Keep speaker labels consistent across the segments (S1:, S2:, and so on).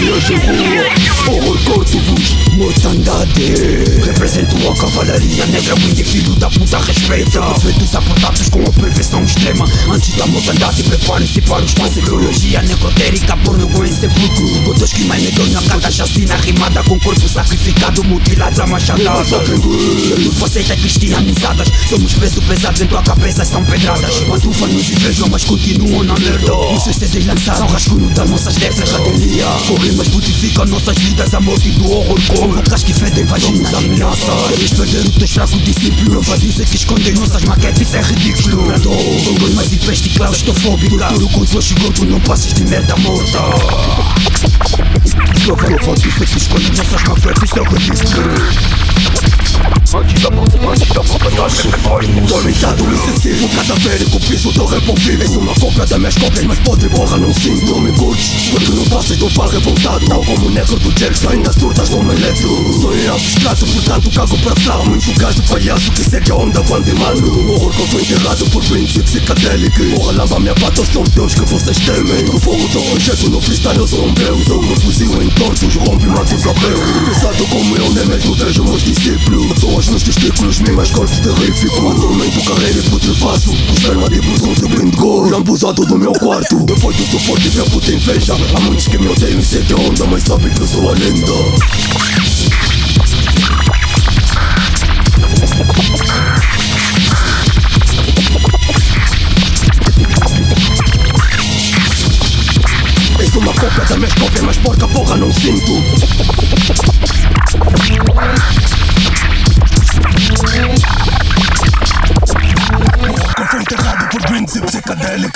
S1: Bien je vous, on mortandade Represento a cavalaria negra Windy filho da puta respeita. Feitos apontados com a perfeição extrema. Antes da mortandade preparem-se para os Ideologia necrotérica, porno com em sepulcro Gotas que mais negam na cada chacina Rimada com corpo sacrificado, mutilados a machadadas Tudo aceita cristianizadas. Somos peso pesados em tua cabeça, são pedradas. Pantufa nos invejam, mas continuam na merda. Os seus CDs são rascunho das nossas décadas Cadelia, com rimas purificam nossas vidas A morte do horror como bocas que fedem vaginas ameaças Eles perderam o teu fraco discípulo Prova dizer que escondem nossas maquetes, isso é ridículo Vangões mais e peste claustrofóbica Tudo com teu esgoto, não passes de merda morta Prova, prova dizer que escondem nossas maquetes, isso é ridículo Tormentado, excessivo, cadavérico, piso do revolvido És uma cópia das minhas cópias, mas podre porra não sinto Não me curtes, quando não passas do par revoltado Tal como o negro do Jackson, ainda surtas como eletro Sonho abstrato, portanto cago pra frau Muito gajo palhaço que segue a onda quando emano O horror que eu fui enterrado por princípio psicadélico Porra, lamba minha pata, sou Deus que vocês temem O fogo do projeto no freestyle, eu sou um deus Eu meu fuzil em tortos, rompe, mato os apeus Pesado como eu, nem mesmo vejo meus discípulos Pessoas nos testículos, mimas, corpos terríficos Atormento, carreira e putrefaço Esperma de blusão, subindo gol Lambuzado no meu quarto. Depois do suporte vem a puta inveja Há muitos que me odeiam e sei de onda Mas sabem que eu sou a lenda. És uma cópia da minha cópia, mas porca porra não sinto expensive psychedelic.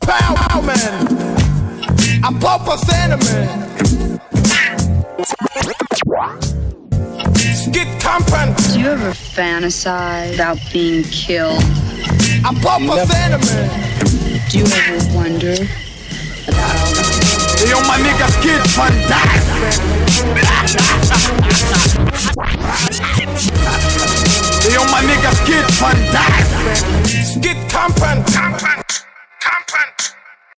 S2: Pow, pow, man. I pop a cinnamon. Skit
S3: Do you ever fantasize about being killed?
S2: I pop a cinnamon.
S3: Do you ever wonder about all the Hey,
S2: yo, my nigga Skid Van Dyke. Hey, yo, my nigga Skid Van die.